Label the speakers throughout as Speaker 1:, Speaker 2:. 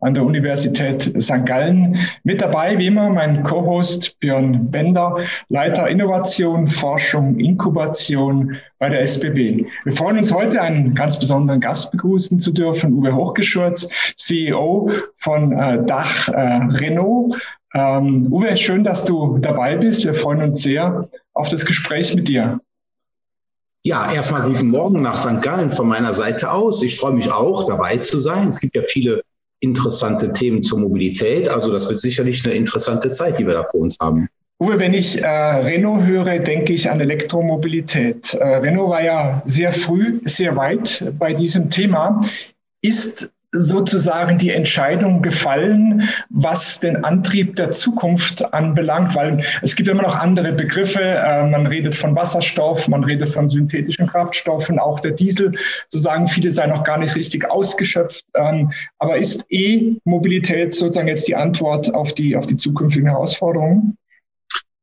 Speaker 1: an der Universität St. Gallen. Mit dabei, wie immer, mein Co-Host Björn Bender, Leiter Innovation, Forschung, Inkubation bei der SBB. Wir freuen uns heute, einen ganz besonderen Gast begrüßen zu dürfen, Uwe Hochgeschurz, CEO von äh, Dach äh, Renault. Ähm, Uwe, schön, dass du dabei bist. Wir freuen uns sehr auf das Gespräch mit dir.
Speaker 2: Ja, erstmal guten Morgen nach St. Gallen von meiner Seite aus. Ich freue mich auch, dabei zu sein. Es gibt ja viele interessante Themen zur Mobilität. Also das wird sicherlich eine interessante Zeit, die wir da vor uns haben.
Speaker 1: Uwe, wenn ich äh, Renault höre, denke ich an Elektromobilität. Äh, Renault war ja sehr früh, sehr weit bei diesem Thema. Ist sozusagen die Entscheidung gefallen, was den Antrieb der Zukunft anbelangt, weil es gibt immer noch andere Begriffe. Äh, man redet von Wasserstoff, man redet von synthetischen Kraftstoffen, auch der Diesel, sozusagen viele seien noch gar nicht richtig ausgeschöpft. Ähm, aber ist E-Mobilität sozusagen jetzt die Antwort auf die, auf die zukünftigen Herausforderungen?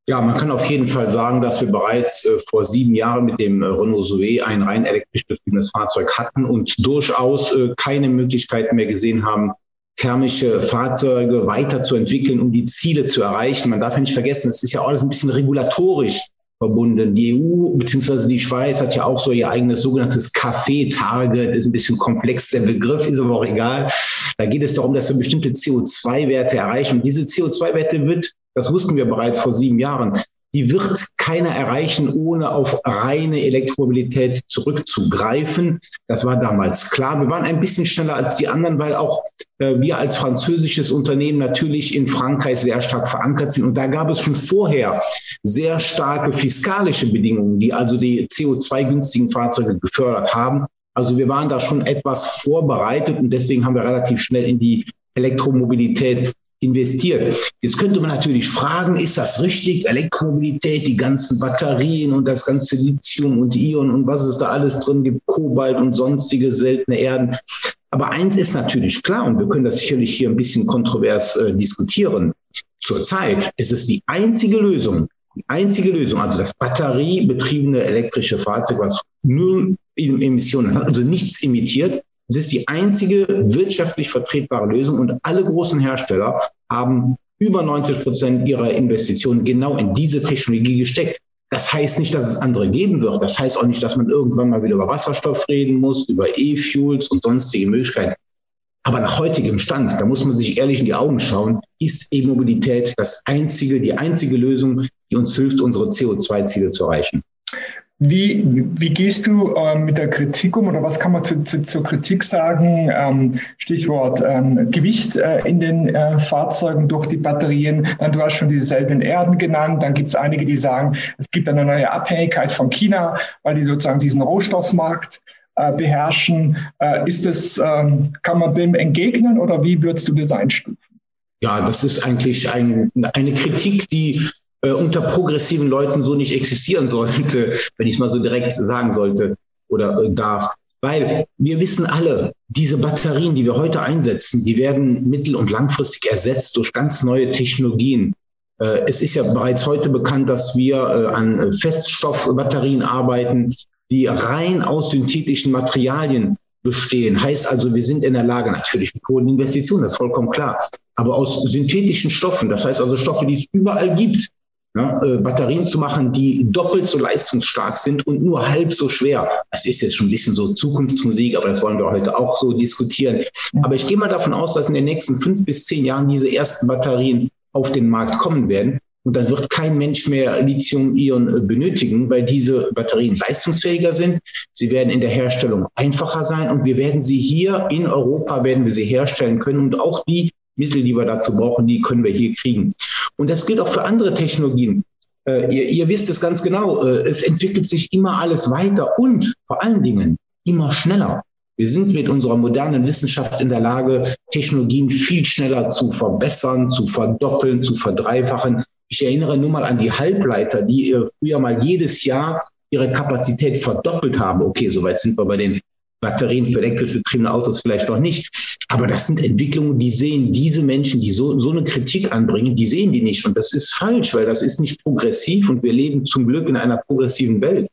Speaker 2: Ja, man kann auf jeden Fall sagen, dass wir bereits äh, vor sieben Jahren mit dem äh, Renault Zoe ein rein elektrisch betriebenes Fahrzeug hatten und durchaus äh, keine Möglichkeiten mehr gesehen haben, thermische Fahrzeuge weiterzuentwickeln, um die Ziele zu erreichen. Man darf ja nicht vergessen, es ist ja alles ein bisschen regulatorisch verbunden. Die EU bzw. die Schweiz hat ja auch so ihr eigenes sogenanntes Kaffee-Target, ist ein bisschen komplex, der Begriff ist aber auch egal. Da geht es darum, dass wir bestimmte CO2-Werte erreichen. Und diese CO2-Werte wird das wussten wir bereits vor sieben Jahren, die wird keiner erreichen, ohne auf reine Elektromobilität zurückzugreifen. Das war damals klar. Wir waren ein bisschen schneller als die anderen, weil auch äh, wir als französisches Unternehmen natürlich in Frankreich sehr stark verankert sind. Und da gab es schon vorher sehr starke fiskalische Bedingungen, die also die CO2-günstigen Fahrzeuge gefördert haben. Also wir waren da schon etwas vorbereitet und deswegen haben wir relativ schnell in die Elektromobilität investiert. Jetzt könnte man natürlich fragen, ist das richtig? Elektromobilität, die ganzen Batterien und das ganze Lithium und Ion und was es da alles drin gibt, Kobalt und sonstige seltene Erden. Aber eins ist natürlich klar, und wir können das sicherlich hier ein bisschen kontrovers äh, diskutieren. Zurzeit ist es die einzige Lösung, die einzige Lösung, also das batteriebetriebene elektrische Fahrzeug, was null Emissionen hat, also nichts emittiert, es ist die einzige wirtschaftlich vertretbare Lösung und alle großen Hersteller haben über 90 Prozent ihrer Investitionen genau in diese Technologie gesteckt. Das heißt nicht, dass es andere geben wird. Das heißt auch nicht, dass man irgendwann mal wieder über Wasserstoff reden muss, über E-Fuels und sonstige Möglichkeiten. Aber nach heutigem Stand, da muss man sich ehrlich in die Augen schauen, ist E-Mobilität das einzige, die einzige Lösung, die uns hilft, unsere CO2-Ziele zu erreichen.
Speaker 1: Wie, wie gehst du äh, mit der Kritik um oder was kann man zu, zu, zur Kritik sagen? Ähm, Stichwort ähm, Gewicht äh, in den äh, Fahrzeugen durch die Batterien. Dann du hast schon dieselben Erden genannt. Dann gibt es einige, die sagen, es gibt eine neue Abhängigkeit von China, weil die sozusagen diesen Rohstoffmarkt äh, beherrschen. Äh, ist es, ähm, kann man dem entgegnen oder wie würdest du das einstufen?
Speaker 2: Ja, das ist eigentlich ein, eine Kritik, die äh, unter progressiven Leuten so nicht existieren sollte, wenn ich es mal so direkt sagen sollte oder äh, darf. Weil wir wissen alle, diese Batterien, die wir heute einsetzen, die werden mittel- und langfristig ersetzt durch ganz neue Technologien. Äh, es ist ja bereits heute bekannt, dass wir äh, an Feststoffbatterien arbeiten, die rein aus synthetischen Materialien bestehen. Heißt also, wir sind in der Lage, natürlich mit hohen Investitionen, das ist vollkommen klar, aber aus synthetischen Stoffen, das heißt also Stoffe, die es überall gibt, ja, äh, Batterien zu machen, die doppelt so leistungsstark sind und nur halb so schwer. Das ist jetzt schon ein bisschen so Zukunftsmusik, aber das wollen wir heute auch so diskutieren. Aber ich gehe mal davon aus, dass in den nächsten fünf bis zehn Jahren diese ersten Batterien auf den Markt kommen werden. Und dann wird kein Mensch mehr Lithium-Ionen äh, benötigen, weil diese Batterien leistungsfähiger sind. Sie werden in der Herstellung einfacher sein und wir werden sie hier in Europa werden wir sie herstellen können und auch die Mittel, die wir dazu brauchen, die können wir hier kriegen. Und das gilt auch für andere Technologien. Äh, ihr, ihr, wisst es ganz genau, äh, es entwickelt sich immer alles weiter und vor allen Dingen immer schneller. Wir sind mit unserer modernen Wissenschaft in der Lage, Technologien viel schneller zu verbessern, zu verdoppeln, zu verdreifachen. Ich erinnere nur mal an die Halbleiter, die äh, früher mal jedes Jahr ihre Kapazität verdoppelt haben. Okay, soweit sind wir bei den Batterien für elektrisch betriebene Autos vielleicht noch nicht. Aber das sind Entwicklungen, die sehen diese Menschen, die so, so eine Kritik anbringen, die sehen die nicht. Und das ist falsch, weil das ist nicht progressiv und wir leben zum Glück in einer progressiven Welt.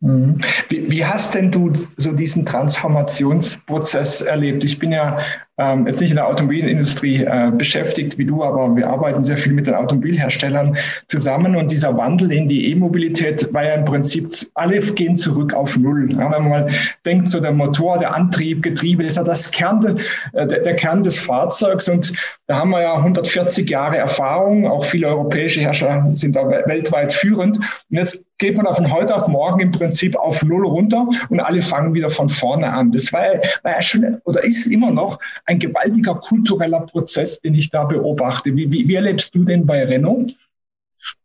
Speaker 1: Mhm. Wie, wie, hast denn du so diesen Transformationsprozess erlebt? Ich bin ja ähm, jetzt nicht in der Automobilindustrie äh, beschäftigt wie du, aber wir arbeiten sehr viel mit den Automobilherstellern zusammen und dieser Wandel in die E-Mobilität war ja im Prinzip, alle gehen zurück auf Null. Ja, wenn man mal denkt, so der Motor, der Antrieb, Getriebe ist ja das Kern de, äh, der, der Kern des Fahrzeugs und da haben wir ja 140 Jahre Erfahrung, auch viele europäische Hersteller sind da weltweit führend und jetzt geht man von heute auf morgen im Prinzip auf Null runter und alle fangen wieder von vorne an. Das war, war ja schon oder ist immer noch ein gewaltiger kultureller Prozess, den ich da beobachte. Wie, wie, wie erlebst du den bei Renault?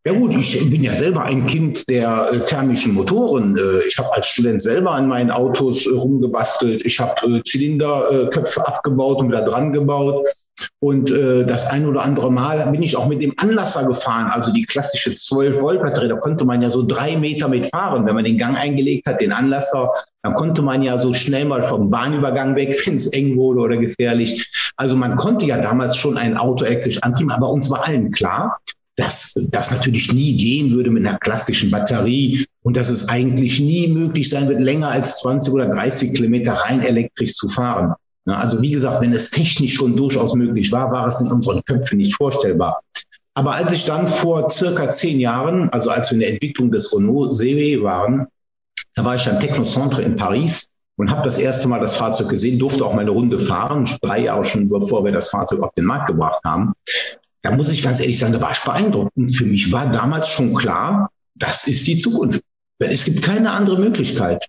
Speaker 2: Ja gut, ich bin ja selber ein Kind der äh, thermischen Motoren. Äh, ich habe als Student selber an meinen Autos äh, rumgebastelt. Ich habe Zylinderköpfe abgebaut und wieder dran gebaut. Und äh, das ein oder andere Mal bin ich auch mit dem Anlasser gefahren, also die klassische 12-Volt-Batterie. Da konnte man ja so drei Meter mitfahren. Wenn man den Gang eingelegt hat, den Anlasser, dann konnte man ja so schnell mal vom Bahnübergang weg, wenn es eng wurde oder gefährlich. Also man konnte ja damals schon ein Auto elektrisch antrieben, aber uns war allen klar, dass das natürlich nie gehen würde mit einer klassischen Batterie und dass es eigentlich nie möglich sein wird, länger als 20 oder 30 Kilometer rein elektrisch zu fahren. Also wie gesagt, wenn es technisch schon durchaus möglich war, war es in unseren Köpfen nicht vorstellbar. Aber als ich dann vor circa zehn Jahren, also als wir in der Entwicklung des Renault CW waren, da war ich am Technocentre in Paris und habe das erste Mal das Fahrzeug gesehen, durfte auch mal eine Runde fahren, drei Jahre schon bevor wir das Fahrzeug auf den Markt gebracht haben. Da muss ich ganz ehrlich sagen, da war ich beeindruckt. Und für mich war damals schon klar, das ist die Zukunft. Es gibt keine andere Möglichkeit.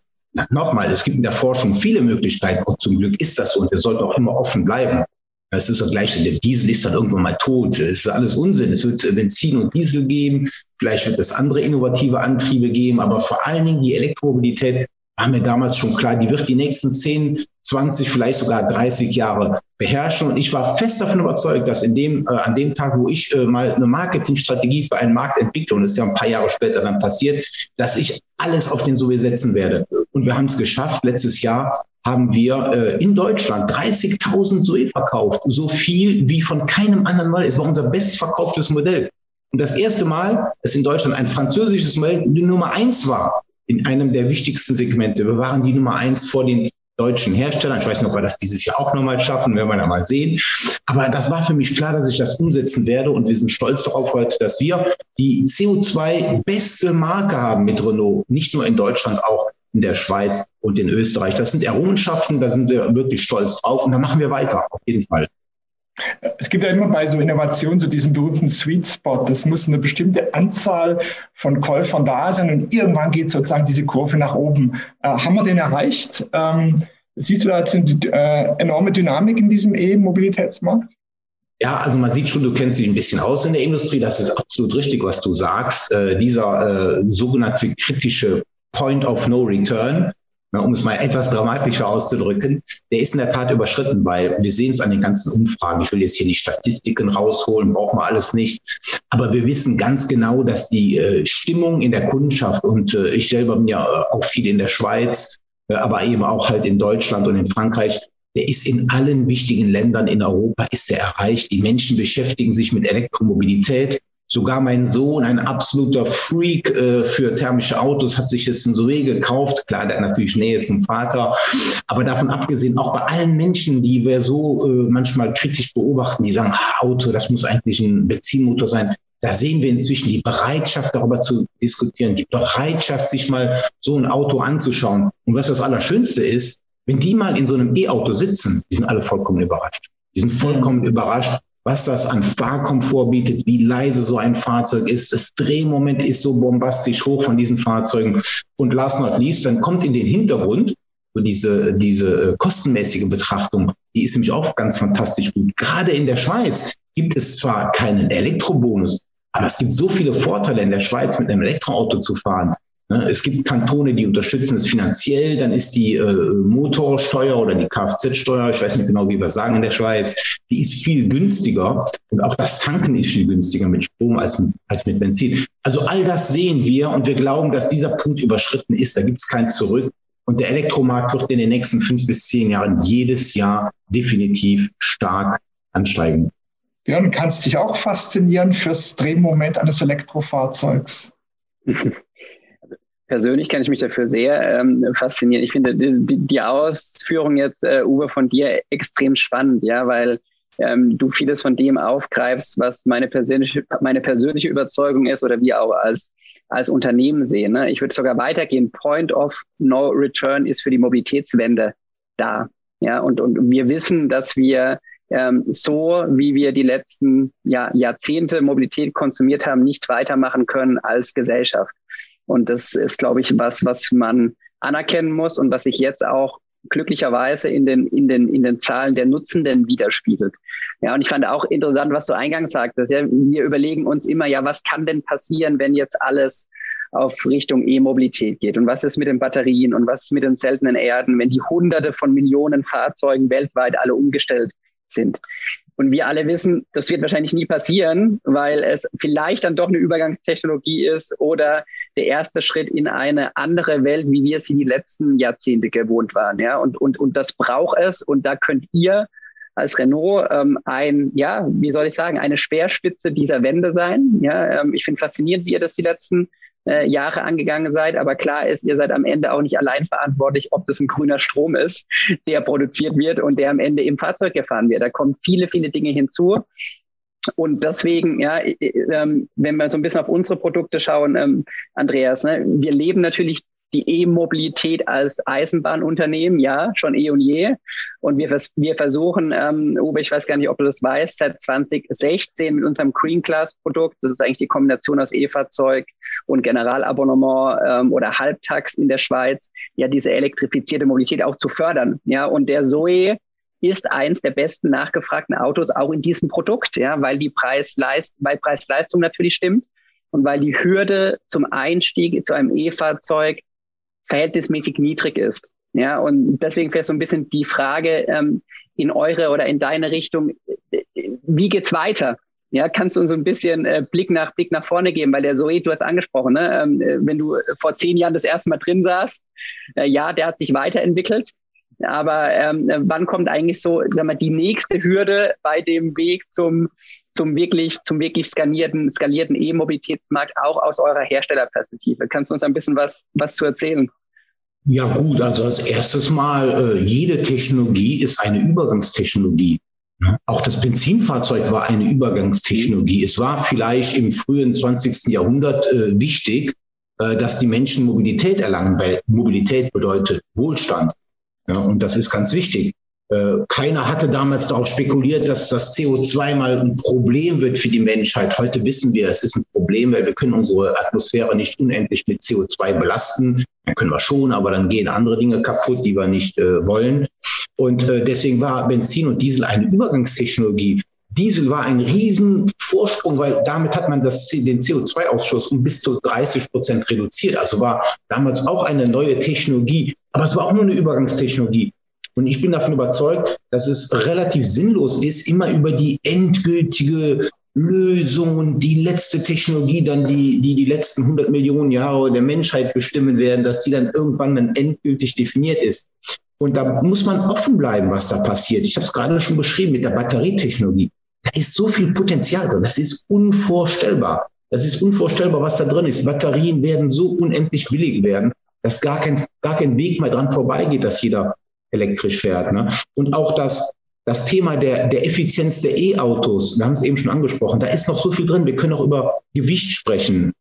Speaker 2: Nochmal, es gibt in der Forschung viele Möglichkeiten und zum Glück ist das so und wir sollten auch immer offen bleiben. Es ist das Gleiche, der Diesel ist dann irgendwann mal tot. Es ist alles Unsinn. Es wird Benzin und Diesel geben. Vielleicht wird es andere innovative Antriebe geben, aber vor allen Dingen die Elektromobilität war mir damals schon klar, die wird die nächsten 10, 20, vielleicht sogar 30 Jahre beherrschen. Und ich war fest davon überzeugt, dass in dem, äh, an dem Tag, wo ich äh, mal eine Marketingstrategie für einen Markt entwickle, und das ist ja ein paar Jahre später dann passiert, dass ich alles auf den Sowe setzen werde. Und wir haben es geschafft. Letztes Jahr haben wir äh, in Deutschland 30.000 Zoe verkauft. So viel wie von keinem anderen Modell. Es war unser bestverkauftes Modell. Und das erste Mal, dass in Deutschland ein französisches Modell die Nummer eins war in einem der wichtigsten Segmente. Wir waren die Nummer eins vor den deutschen Herstellern. Ich weiß nicht, ob wir das dieses Jahr auch nochmal schaffen, werden wir dann mal sehen. Aber das war für mich klar, dass ich das umsetzen werde und wir sind stolz darauf heute, dass wir die CO2-beste Marke haben mit Renault, nicht nur in Deutschland, auch in der Schweiz und in Österreich. Das sind Errungenschaften, da sind wir wirklich stolz drauf und da machen wir weiter, auf jeden Fall.
Speaker 1: Es gibt ja immer bei so Innovationen so diesen berühmten Sweet Spot. Das muss eine bestimmte Anzahl von Käufern da sein und irgendwann geht sozusagen diese Kurve nach oben. Äh, haben wir den erreicht? Ähm, siehst du da jetzt eine äh, enorme Dynamik in diesem E-Mobilitätsmarkt?
Speaker 2: Ja, also man sieht schon, du kennst dich ein bisschen aus in der Industrie. Das ist absolut richtig, was du sagst. Äh, dieser äh, sogenannte kritische Point of No Return, um es mal etwas dramatischer auszudrücken, der ist in der Tat überschritten, weil wir sehen es an den ganzen Umfragen. Ich will jetzt hier die Statistiken rausholen, brauchen wir alles nicht. Aber wir wissen ganz genau, dass die äh, Stimmung in der Kundschaft und äh, ich selber bin ja äh, auch viel in der Schweiz, äh, aber eben auch halt in Deutschland und in Frankreich, der ist in allen wichtigen Ländern in Europa ist der erreicht. Die Menschen beschäftigen sich mit Elektromobilität. Sogar mein Sohn, ein absoluter Freak äh, für thermische Autos, hat sich jetzt ein Zoe gekauft. Klar, der hat natürlich Nähe zum Vater. Aber davon abgesehen, auch bei allen Menschen, die wir so äh, manchmal kritisch beobachten, die sagen, ah, Auto, das muss eigentlich ein Benzinmotor sein. Da sehen wir inzwischen die Bereitschaft, darüber zu diskutieren, die Bereitschaft, sich mal so ein Auto anzuschauen. Und was das Allerschönste ist, wenn die mal in so einem E-Auto sitzen, die sind alle vollkommen überrascht. Die sind vollkommen überrascht, was das an Fahrkomfort bietet, wie leise so ein Fahrzeug ist. Das Drehmoment ist so bombastisch hoch von diesen Fahrzeugen. Und last not least, dann kommt in den Hintergrund so diese, diese äh, kostenmäßige Betrachtung, die ist nämlich auch ganz fantastisch gut. Gerade in der Schweiz gibt es zwar keinen Elektrobonus, aber es gibt so viele Vorteile in der Schweiz mit einem Elektroauto zu fahren. Ne? Es gibt Kantone, die unterstützen es finanziell. Dann ist die äh, Motorsteuer oder die Kfz-Steuer, ich weiß nicht genau, wie wir sagen in der Schweiz, die ist viel günstiger. Und auch das Tanken ist viel günstiger mit Strom als, als mit Benzin. Also all das sehen wir und wir glauben, dass dieser Punkt überschritten ist. Da gibt es kein Zurück. Und der Elektromarkt wird in den nächsten fünf bis zehn Jahren jedes Jahr definitiv stark ansteigen.
Speaker 1: Björn, kannst dich auch faszinieren fürs Drehmoment eines Elektrofahrzeugs?
Speaker 3: persönlich kann ich mich dafür sehr ähm, faszinieren. Ich finde die, die Ausführung jetzt, äh, Uwe, von dir extrem spannend, ja, weil ähm, du vieles von dem aufgreifst, was meine persönliche, meine persönliche Überzeugung ist oder wir auch als, als Unternehmen sehen. Ne? Ich würde sogar weitergehen. Point of No Return ist für die Mobilitätswende da. Ja, und, und wir wissen, dass wir ähm, so, wie wir die letzten ja, Jahrzehnte Mobilität konsumiert haben, nicht weitermachen können als Gesellschaft. Und das ist, glaube ich, was, was man anerkennen muss und was sich jetzt auch glücklicherweise in den, in den, in den Zahlen der Nutzenden widerspiegelt. Ja, und ich fand auch interessant, was du eingangs sagtest. Ja, wir überlegen uns immer, ja, was kann denn passieren, wenn jetzt alles auf Richtung E-Mobilität geht? Und was ist mit den Batterien und was ist mit den seltenen Erden, wenn die Hunderte von Millionen Fahrzeugen weltweit alle umgestellt sind? Und wir alle wissen, das wird wahrscheinlich nie passieren, weil es vielleicht dann doch eine Übergangstechnologie ist oder der erste Schritt in eine andere Welt, wie wir sie die letzten Jahrzehnte gewohnt waren. Ja, und, und, und das braucht es. Und da könnt ihr als Renault ähm, ein, ja, wie soll ich sagen, eine Speerspitze dieser Wende sein. Ja, ähm, ich finde faszinierend, wie ihr das die letzten äh, Jahre angegangen seid. Aber klar ist, ihr seid am Ende auch nicht allein verantwortlich, ob das ein grüner Strom ist, der produziert wird und der am Ende im Fahrzeug gefahren wird. Da kommen viele, viele Dinge hinzu. Und deswegen, ja, ähm, wenn wir so ein bisschen auf unsere Produkte schauen, ähm, Andreas, ne, wir leben natürlich die E-Mobilität als Eisenbahnunternehmen, ja, schon eh und je. Und wir, wir versuchen, ähm, Uwe, ich weiß gar nicht, ob du das weißt, seit 2016 mit unserem Green Class Produkt, das ist eigentlich die Kombination aus E-Fahrzeug und Generalabonnement ähm, oder Halbtax in der Schweiz, ja, diese elektrifizierte Mobilität auch zu fördern. Ja, und der Zoe ist eins der besten nachgefragten Autos auch in diesem Produkt, ja, weil die Preis-Leist, weil Preis-Leistung natürlich stimmt und weil die Hürde zum Einstieg zu einem E-Fahrzeug verhältnismäßig niedrig ist. Ja, und deswegen wäre so ein bisschen die Frage ähm, in eure oder in deine Richtung, wie geht's weiter? Ja, kannst du uns so ein bisschen äh, Blick nach Blick nach vorne geben, weil der Zoe, du hast angesprochen, ne? ähm, äh, wenn du vor zehn Jahren das erste Mal drin saßt, äh, ja, der hat sich weiterentwickelt. Aber ähm, wann kommt eigentlich so, sag mal, die nächste Hürde bei dem Weg zum zum wirklich, zum wirklich skalierten, skalierten E-Mobilitätsmarkt auch aus eurer Herstellerperspektive? Kannst du uns ein bisschen was, was zu erzählen?
Speaker 2: Ja gut, also als erstes Mal, äh, jede Technologie ist eine Übergangstechnologie. Auch das Benzinfahrzeug war eine Übergangstechnologie. Es war vielleicht im frühen 20. Jahrhundert äh, wichtig, äh, dass die Menschen Mobilität erlangen, weil Mobilität bedeutet Wohlstand. Ja, und das ist ganz wichtig. Äh, keiner hatte damals darauf spekuliert, dass das CO2 mal ein Problem wird für die Menschheit. Heute wissen wir, es ist ein Problem, weil wir können unsere Atmosphäre nicht unendlich mit CO2 belasten. Dann können wir schon, aber dann gehen andere Dinge kaputt, die wir nicht äh, wollen. Und äh, deswegen war Benzin und Diesel eine Übergangstechnologie. Diesel war ein Riesenvorsprung, weil damit hat man das, den CO2-Ausstoß um bis zu 30 Prozent reduziert. Also war damals auch eine neue Technologie. Aber es war auch nur eine Übergangstechnologie. Und ich bin davon überzeugt, dass es relativ sinnlos ist, immer über die endgültige Lösung und die letzte Technologie dann, die, die die letzten 100 Millionen Jahre der Menschheit bestimmen werden, dass die dann irgendwann dann endgültig definiert ist. Und da muss man offen bleiben, was da passiert. Ich habe es gerade schon beschrieben mit der Batterietechnologie. Da ist so viel Potenzial drin. Das ist unvorstellbar. Das ist unvorstellbar, was da drin ist. Batterien werden so unendlich billig werden, dass gar kein, gar kein Weg mehr dran vorbeigeht, dass jeder elektrisch fährt. Ne? Und auch das, das Thema der, der Effizienz der E-Autos, wir haben es eben schon angesprochen, da ist noch so viel drin. Wir können auch über Gewicht sprechen.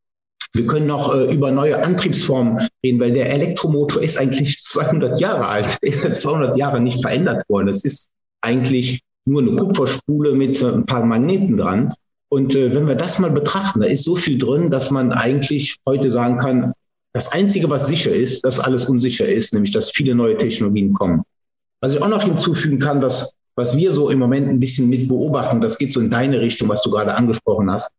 Speaker 2: Wir können noch äh, über neue Antriebsformen reden, weil der Elektromotor ist eigentlich 200 Jahre alt. Ist 200 Jahre nicht verändert worden. Das ist eigentlich nur eine Kupferspule mit äh, ein paar Magneten dran. Und äh, wenn wir das mal betrachten, da ist so viel drin, dass man eigentlich heute sagen kann, das Einzige, was sicher ist, dass alles unsicher ist, nämlich dass viele neue Technologien kommen. Was ich auch noch hinzufügen kann, dass, was wir so im Moment ein bisschen mit beobachten, das geht so in deine Richtung, was du gerade angesprochen hast.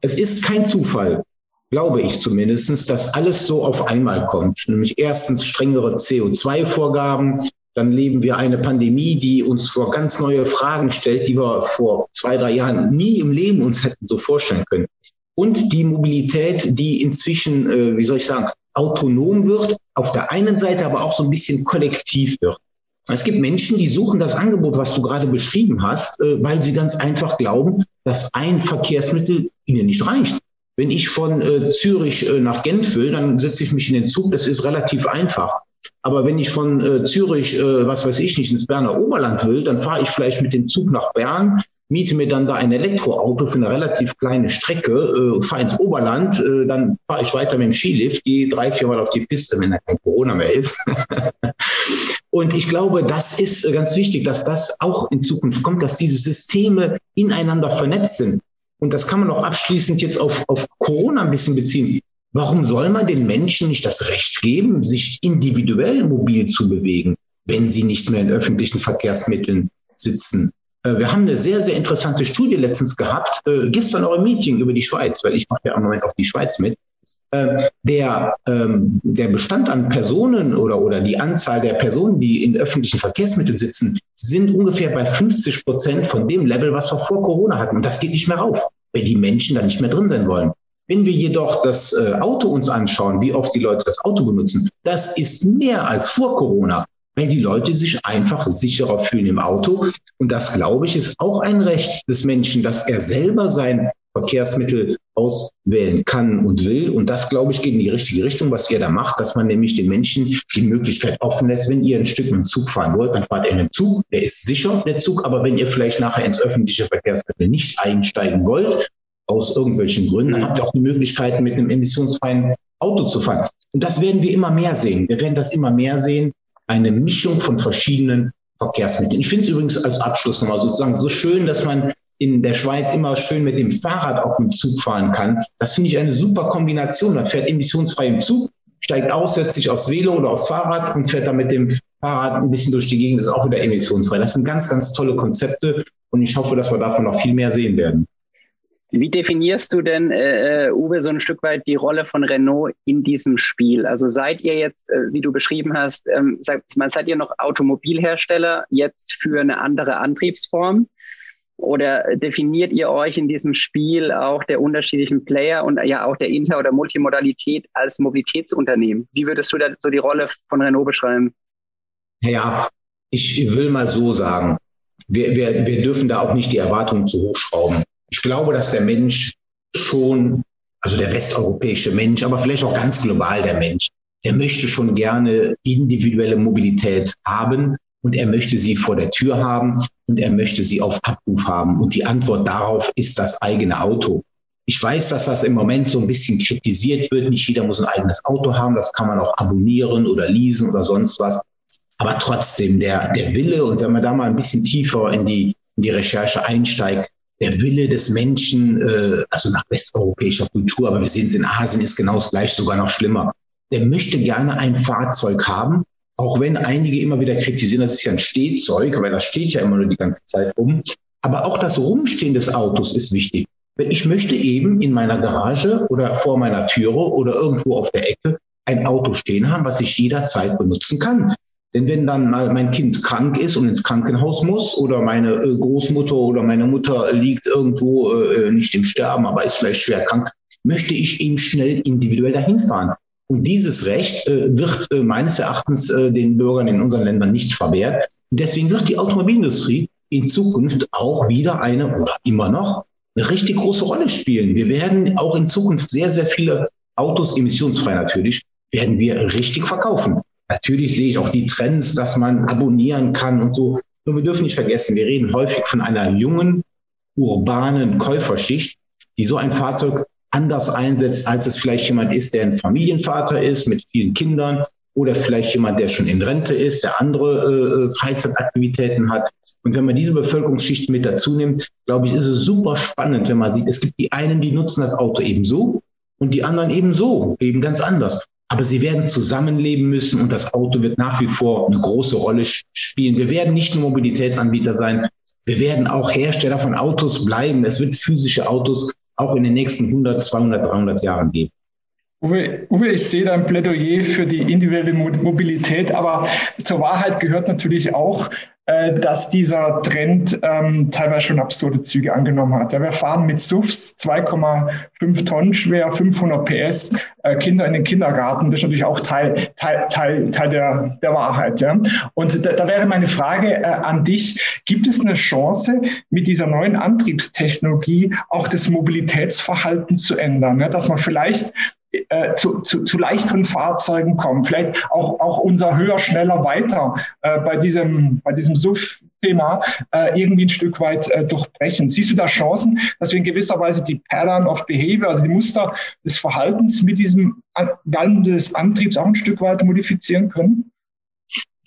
Speaker 2: Es ist kein Zufall, glaube ich zumindest, dass alles so auf einmal kommt. Nämlich erstens strengere CO2-Vorgaben, dann leben wir eine Pandemie, die uns vor ganz neue Fragen stellt, die wir vor zwei, drei Jahren nie im Leben uns hätten so vorstellen können. Und die Mobilität, die inzwischen, äh, wie soll ich sagen, autonom wird, auf der einen Seite aber auch so ein bisschen kollektiv wird. Es gibt Menschen, die suchen das Angebot, was du gerade beschrieben hast, äh, weil sie ganz einfach glauben, dass ein Verkehrsmittel ihnen nicht reicht. Wenn ich von äh, Zürich äh, nach Genf will, dann setze ich mich in den Zug. Das ist relativ einfach. Aber wenn ich von äh, Zürich, äh, was weiß ich nicht, ins Berner Oberland will, dann fahre ich vielleicht mit dem Zug nach Bern, miete mir dann da ein Elektroauto für eine relativ kleine Strecke, äh, fahre ins Oberland, äh, dann fahre ich weiter mit dem Skilift, gehe drei, vier Mal auf die Piste, wenn da kein Corona mehr ist. Und ich glaube, das ist äh, ganz wichtig, dass das auch in Zukunft kommt, dass diese Systeme ineinander vernetzt sind. Und das kann man auch abschließend jetzt auf, auf Corona ein bisschen beziehen. Warum soll man den Menschen nicht das Recht geben, sich individuell mobil zu bewegen, wenn sie nicht mehr in öffentlichen Verkehrsmitteln sitzen? Äh, wir haben eine sehr, sehr interessante Studie letztens gehabt, äh, gestern auch im Meeting über die Schweiz, weil ich mache ja im Moment auch die Schweiz mit. Äh, der, ähm, der Bestand an Personen oder, oder die Anzahl der Personen, die in öffentlichen Verkehrsmitteln sitzen, sind ungefähr bei 50 Prozent von dem Level, was wir vor Corona hatten. Und das geht nicht mehr rauf, weil die Menschen da nicht mehr drin sein wollen. Wenn wir jedoch das äh, Auto uns anschauen, wie oft die Leute das Auto benutzen, das ist mehr als vor Corona weil die Leute sich einfach sicherer fühlen im Auto. Und das, glaube ich, ist auch ein Recht des Menschen, dass er selber sein Verkehrsmittel auswählen kann und will. Und das, glaube ich, geht in die richtige Richtung, was ihr da macht, dass man nämlich den Menschen die Möglichkeit offen lässt, wenn ihr ein Stück mit dem Zug fahren wollt, dann fahrt ihr in den Zug. Der ist sicher, der Zug. Aber wenn ihr vielleicht nachher ins öffentliche Verkehrsmittel nicht einsteigen wollt, aus irgendwelchen Gründen, dann habt ihr auch die Möglichkeit, mit einem emissionsfreien Auto zu fahren. Und das werden wir immer mehr sehen. Wir werden das immer mehr sehen, eine Mischung von verschiedenen Verkehrsmitteln. Ich finde es übrigens als Abschluss nochmal sozusagen so schön, dass man in der Schweiz immer schön mit dem Fahrrad auf dem Zug fahren kann. Das finde ich eine super Kombination. Man fährt emissionsfrei im Zug, steigt aus, setzt sich aufs Velo oder aufs Fahrrad und fährt dann mit dem Fahrrad ein bisschen durch die Gegend, ist auch wieder emissionsfrei. Das sind ganz, ganz tolle Konzepte und ich hoffe, dass wir davon noch viel mehr sehen werden.
Speaker 3: Wie definierst du denn, äh, äh, Uwe, so ein Stück weit die Rolle von Renault in diesem Spiel? Also seid ihr jetzt, äh, wie du beschrieben hast, ähm, seid, seid ihr noch Automobilhersteller jetzt für eine andere Antriebsform? Oder definiert ihr euch in diesem Spiel auch der unterschiedlichen Player und ja auch der Inter- oder Multimodalität als Mobilitätsunternehmen? Wie würdest du da so die Rolle von Renault beschreiben?
Speaker 2: Ja, ich will mal so sagen, wir, wir, wir dürfen da auch nicht die Erwartungen zu hoch schrauben ich glaube, dass der Mensch schon, also der westeuropäische Mensch, aber vielleicht auch ganz global der Mensch, der möchte schon gerne individuelle Mobilität haben und er möchte sie vor der Tür haben und er möchte sie auf Abruf haben. Und die Antwort darauf ist das eigene Auto. Ich weiß, dass das im Moment so ein bisschen kritisiert wird. Nicht jeder muss ein eigenes Auto haben. Das kann man auch abonnieren oder leasen oder sonst was. Aber trotzdem, der, der Wille, und wenn man da mal ein bisschen tiefer in die, in die Recherche einsteigt, der Wille des Menschen, äh, also nach westeuropäischer Kultur, aber wir sehen es in Asien, ist genau das gleiche, sogar noch schlimmer. Der möchte gerne ein Fahrzeug haben, auch wenn einige immer wieder kritisieren, das ist ja ein Stehzeug, weil das steht ja immer nur die ganze Zeit rum. Aber auch das Rumstehen des Autos ist wichtig. Ich möchte eben in meiner Garage oder vor meiner Türe oder irgendwo auf der Ecke ein Auto stehen haben, was ich jederzeit benutzen kann. Denn wenn dann mal mein Kind krank ist und ins Krankenhaus muss oder meine äh, Großmutter oder meine Mutter liegt irgendwo äh, nicht im Sterben, aber ist vielleicht schwer krank, möchte ich eben schnell individuell dahin fahren. Und dieses Recht äh, wird äh, meines Erachtens äh, den Bürgern in unseren Ländern nicht verwehrt. Deswegen wird die Automobilindustrie in Zukunft auch wieder eine oder immer noch eine richtig große Rolle spielen. Wir werden auch in Zukunft sehr, sehr viele Autos, emissionsfrei natürlich, werden wir richtig verkaufen. Natürlich sehe ich auch die Trends, dass man abonnieren kann und so. Nur wir dürfen nicht vergessen, wir reden häufig von einer jungen, urbanen Käuferschicht, die so ein Fahrzeug anders einsetzt, als es vielleicht jemand ist, der ein Familienvater ist mit vielen Kindern oder vielleicht jemand, der schon in Rente ist, der andere äh, Freizeitaktivitäten hat. Und wenn man diese Bevölkerungsschicht mit dazu nimmt, glaube ich, ist es super spannend, wenn man sieht, es gibt die einen, die nutzen das Auto eben so und die anderen eben so, eben ganz anders aber sie werden zusammenleben müssen und das Auto wird nach wie vor eine große Rolle spielen. Wir werden nicht nur Mobilitätsanbieter sein, wir werden auch Hersteller von Autos bleiben. Es wird physische Autos auch in den nächsten 100, 200, 300 Jahren geben.
Speaker 1: Uwe, Uwe, ich sehe dein Plädoyer für die individuelle Mobilität, aber zur Wahrheit gehört natürlich auch, dass dieser Trend ähm, teilweise schon absurde Züge angenommen hat. Ja, wir fahren mit SUVs 2,5 Tonnen schwer, 500 PS, äh, Kinder in den Kindergarten. Das ist natürlich auch Teil, Teil, Teil, Teil der, der Wahrheit. Ja. Und da, da wäre meine Frage äh, an dich, gibt es eine Chance, mit dieser neuen Antriebstechnologie auch das Mobilitätsverhalten zu ändern? Ja, dass man vielleicht äh, zu, zu, zu leichteren Fahrzeugen kommen, vielleicht auch, auch unser höher, schneller, weiter äh, bei diesem, bei diesem SUV-Thema äh, irgendwie ein Stück weit äh, durchbrechen. Siehst du da Chancen, dass wir in gewisser Weise die Pattern of Behavior, also die Muster des Verhaltens mit diesem Wandel des Antriebs auch ein Stück weit modifizieren können?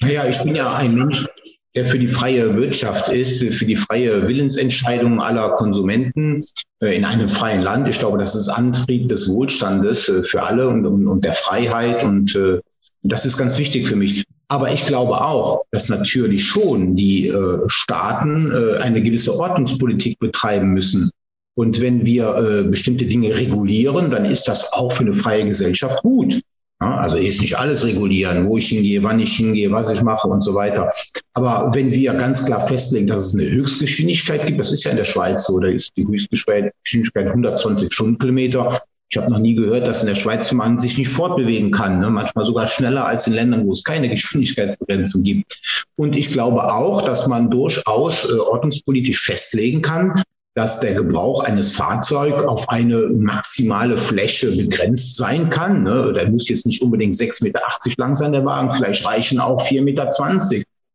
Speaker 2: Naja, ich bin ja ein Mensch, der für die freie Wirtschaft ist, für die freie Willensentscheidung aller Konsumenten äh, in einem freien Land. Ich glaube, das ist Antrieb des Wohlstandes äh, für alle und, und, und der Freiheit. Und äh, das ist ganz wichtig für mich. Aber ich glaube auch, dass natürlich schon die Staaten eine gewisse Ordnungspolitik betreiben müssen. Und wenn wir bestimmte Dinge regulieren, dann ist das auch für eine freie Gesellschaft gut. Also jetzt nicht alles regulieren, wo ich hingehe, wann ich hingehe, was ich mache und so weiter. Aber wenn wir ganz klar festlegen, dass es eine Höchstgeschwindigkeit gibt, das ist ja in der Schweiz so, da ist die Höchstgeschwindigkeit 120 Stundenkilometer. Ich habe noch nie gehört, dass in der Schweiz man sich nicht fortbewegen kann. Ne? Manchmal sogar schneller als in Ländern, wo es keine Geschwindigkeitsbegrenzung gibt. Und ich glaube auch, dass man durchaus äh, ordnungspolitisch festlegen kann, dass der Gebrauch eines Fahrzeugs auf eine maximale Fläche begrenzt sein kann. Ne? Der muss jetzt nicht unbedingt 6,80 Meter lang sein, der Wagen. Vielleicht reichen auch 4,20 Meter.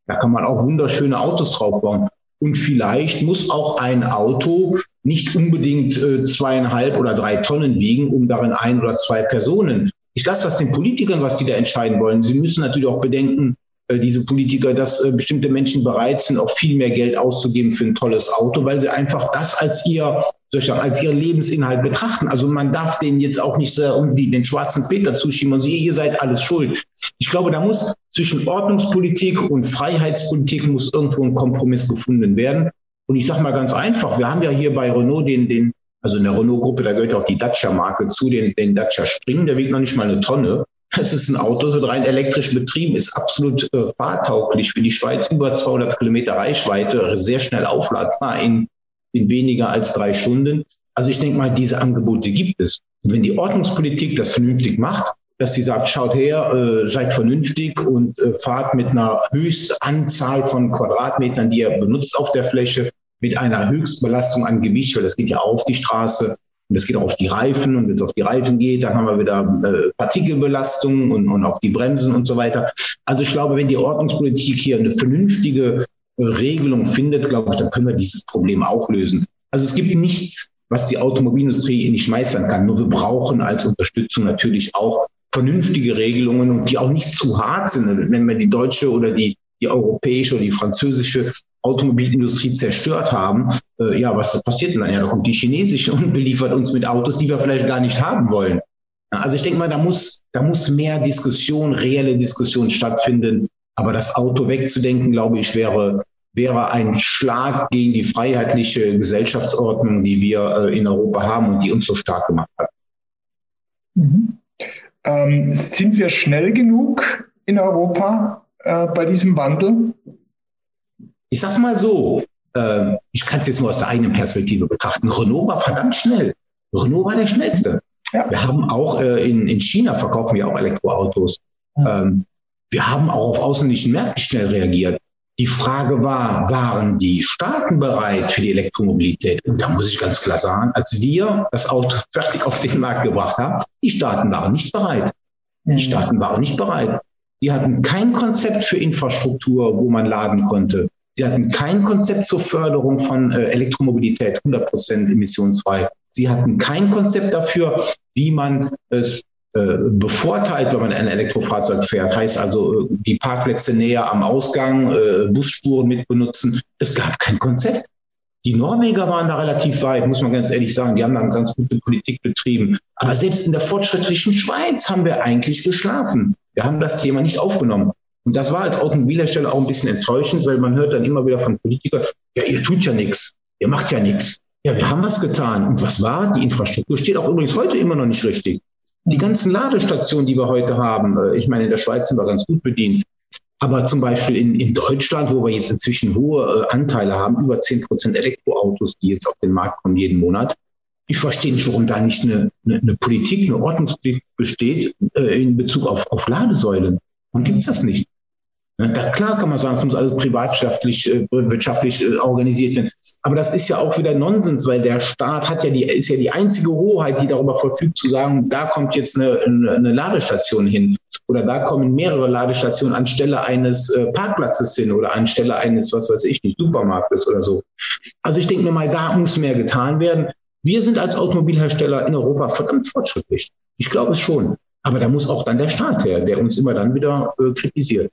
Speaker 2: Da kann man auch wunderschöne Autos drauf bauen. Und vielleicht muss auch ein Auto nicht unbedingt äh, zweieinhalb oder drei Tonnen wiegen, um darin ein oder zwei Personen. Ich lasse das den Politikern, was die da entscheiden wollen. Sie müssen natürlich auch bedenken, diese Politiker, dass äh, bestimmte Menschen bereit sind, auch viel mehr Geld auszugeben für ein tolles Auto, weil sie einfach das als ihr, als ihren Lebensinhalt betrachten. Also man darf denen jetzt auch nicht sehr um die, den schwarzen Peter zuschieben und sie, ihr seid alles schuld. Ich glaube, da muss zwischen Ordnungspolitik und Freiheitspolitik muss irgendwo ein Kompromiss gefunden werden. Und ich sage mal ganz einfach, wir haben ja hier bei Renault den, den also in der Renault-Gruppe, da gehört auch die Dacia-Marke zu, den, den Dacia Spring, der wiegt noch nicht mal eine Tonne. Es ist ein Auto, so rein elektrisch betrieben, ist absolut äh, fahrtauglich für die Schweiz, über 200 Kilometer Reichweite, sehr schnell aufladbar in, in weniger als drei Stunden. Also ich denke mal, diese Angebote gibt es. Wenn die Ordnungspolitik das vernünftig macht, dass sie sagt, schaut her, äh, seid vernünftig und äh, fahrt mit einer Höchstanzahl von Quadratmetern, die ihr benutzt auf der Fläche, mit einer Höchstbelastung an Gewicht, weil das geht ja auf die Straße, und es geht auch auf die Reifen. Und wenn es auf die Reifen geht, dann haben wir wieder äh, Partikelbelastung und, und auf die Bremsen und so weiter. Also ich glaube, wenn die Ordnungspolitik hier eine vernünftige äh, Regelung findet, glaube ich, dann können wir dieses Problem auch lösen. Also es gibt nichts, was die Automobilindustrie nicht meistern kann. Nur wir brauchen als Unterstützung natürlich auch vernünftige Regelungen und die auch nicht zu hart sind. Wenn wir die deutsche oder die, die europäische oder die französische Automobilindustrie zerstört haben, äh, ja, was passiert denn dann? Ja, da kommt die chinesische und beliefert uns mit Autos, die wir vielleicht gar nicht haben wollen. Also ich denke mal, da muss, da muss mehr Diskussion, reelle Diskussion stattfinden. Aber das Auto wegzudenken, glaube ich, wäre, wäre ein Schlag gegen die freiheitliche Gesellschaftsordnung, die wir äh, in Europa haben und die uns so stark gemacht hat.
Speaker 1: Mhm. Ähm, sind wir schnell genug in Europa äh, bei diesem Wandel?
Speaker 2: Ich sag's mal so, äh, ich kann es jetzt nur aus der eigenen Perspektive betrachten. Renault war verdammt schnell. Renault war der schnellste. Ja. Wir haben auch äh, in, in China verkaufen wir auch Elektroautos. Ja. Ähm, wir haben auch auf ausländischen Märkten schnell reagiert. Die Frage war, waren die Staaten bereit für die Elektromobilität? Und da muss ich ganz klar sagen, als wir das Auto fertig auf den Markt gebracht haben, die Staaten waren nicht bereit. Die. Staaten waren nicht bereit. Die hatten kein Konzept für Infrastruktur, wo man laden konnte. Sie hatten kein Konzept zur Förderung von äh, Elektromobilität, 100 Prozent emissionsfrei. Sie hatten kein Konzept dafür, wie man es äh, bevorteilt, wenn man ein Elektrofahrzeug fährt. Heißt also, äh, die Parkplätze näher am Ausgang, Busspuren mit benutzen. Es gab kein Konzept. Die Norweger waren da relativ weit, muss man ganz ehrlich sagen. Die haben da eine ganz gute Politik betrieben. Aber selbst in der fortschrittlichen Schweiz haben wir eigentlich geschlafen. Wir haben das Thema nicht aufgenommen. Und das war als Automobilhersteller auch ein bisschen enttäuschend, weil man hört dann immer wieder von Politikern, ja, ihr tut ja nichts, ihr macht ja nichts. Ja, wir haben was getan. Und was war? Die Infrastruktur steht auch übrigens heute immer noch nicht richtig. Die ganzen Ladestationen, die wir heute haben, äh, ich meine, in der Schweiz sind wir ganz gut bedient. Aber zum Beispiel in, in Deutschland, wo wir jetzt inzwischen hohe äh, Anteile haben, über 10 Prozent Elektroautos, die jetzt auf den Markt kommen jeden Monat. Ich verstehe nicht, warum da nicht eine, eine, eine Politik, eine Ordnungspolitik besteht äh, in Bezug auf, auf Ladesäulen. Warum gibt es das nicht? Ne, da, klar kann man sagen, es muss alles privatwirtschaftlich äh, wirtschaftlich äh, organisiert werden. Aber das ist ja auch wieder Nonsens, weil der Staat hat ja die, ist ja die einzige Hoheit, die darüber verfügt, zu sagen, da kommt jetzt eine, eine Ladestation hin oder da kommen mehrere Ladestationen anstelle eines äh, Parkplatzes hin oder anstelle eines, was weiß ich nicht, Supermarktes oder so. Also ich denke mir mal, da muss mehr getan werden. Wir sind als Automobilhersteller in Europa verdammt fortschrittlich. Ich glaube es schon. Aber da muss auch dann der Staat her, der uns immer dann wieder äh, kritisiert.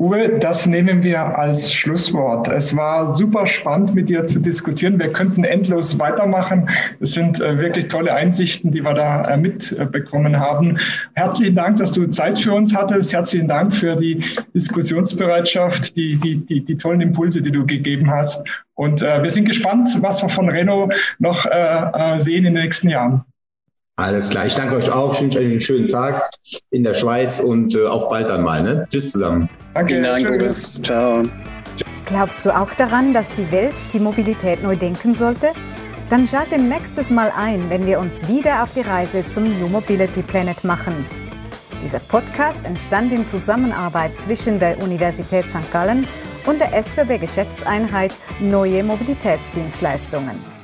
Speaker 1: Uwe, das nehmen wir als Schlusswort. Es war super spannend, mit dir zu diskutieren. Wir könnten endlos weitermachen. Es sind äh, wirklich tolle Einsichten, die wir da äh, mitbekommen haben. Herzlichen Dank, dass du Zeit für uns hattest. Herzlichen Dank für die Diskussionsbereitschaft, die, die, die, die tollen Impulse, die du gegeben hast. Und äh, wir sind gespannt, was wir von Renault noch sehen in den nächsten Jahren.
Speaker 2: Alles klar. Ich danke euch auch. Ich wünsche euch einen schönen Tag in der Schweiz und äh, auf bald dann mal. Ne? Tschüss zusammen.
Speaker 3: Danke. Dank, Tschüss. Ciao.
Speaker 4: Glaubst du auch daran, dass die Welt die Mobilität neu denken sollte? Dann schalte nächstes Mal ein, wenn wir uns wieder auf die Reise zum New Mobility Planet machen. Dieser Podcast entstand in Zusammenarbeit zwischen der Universität St. Gallen und der SBB Geschäftseinheit Neue Mobilitätsdienstleistungen.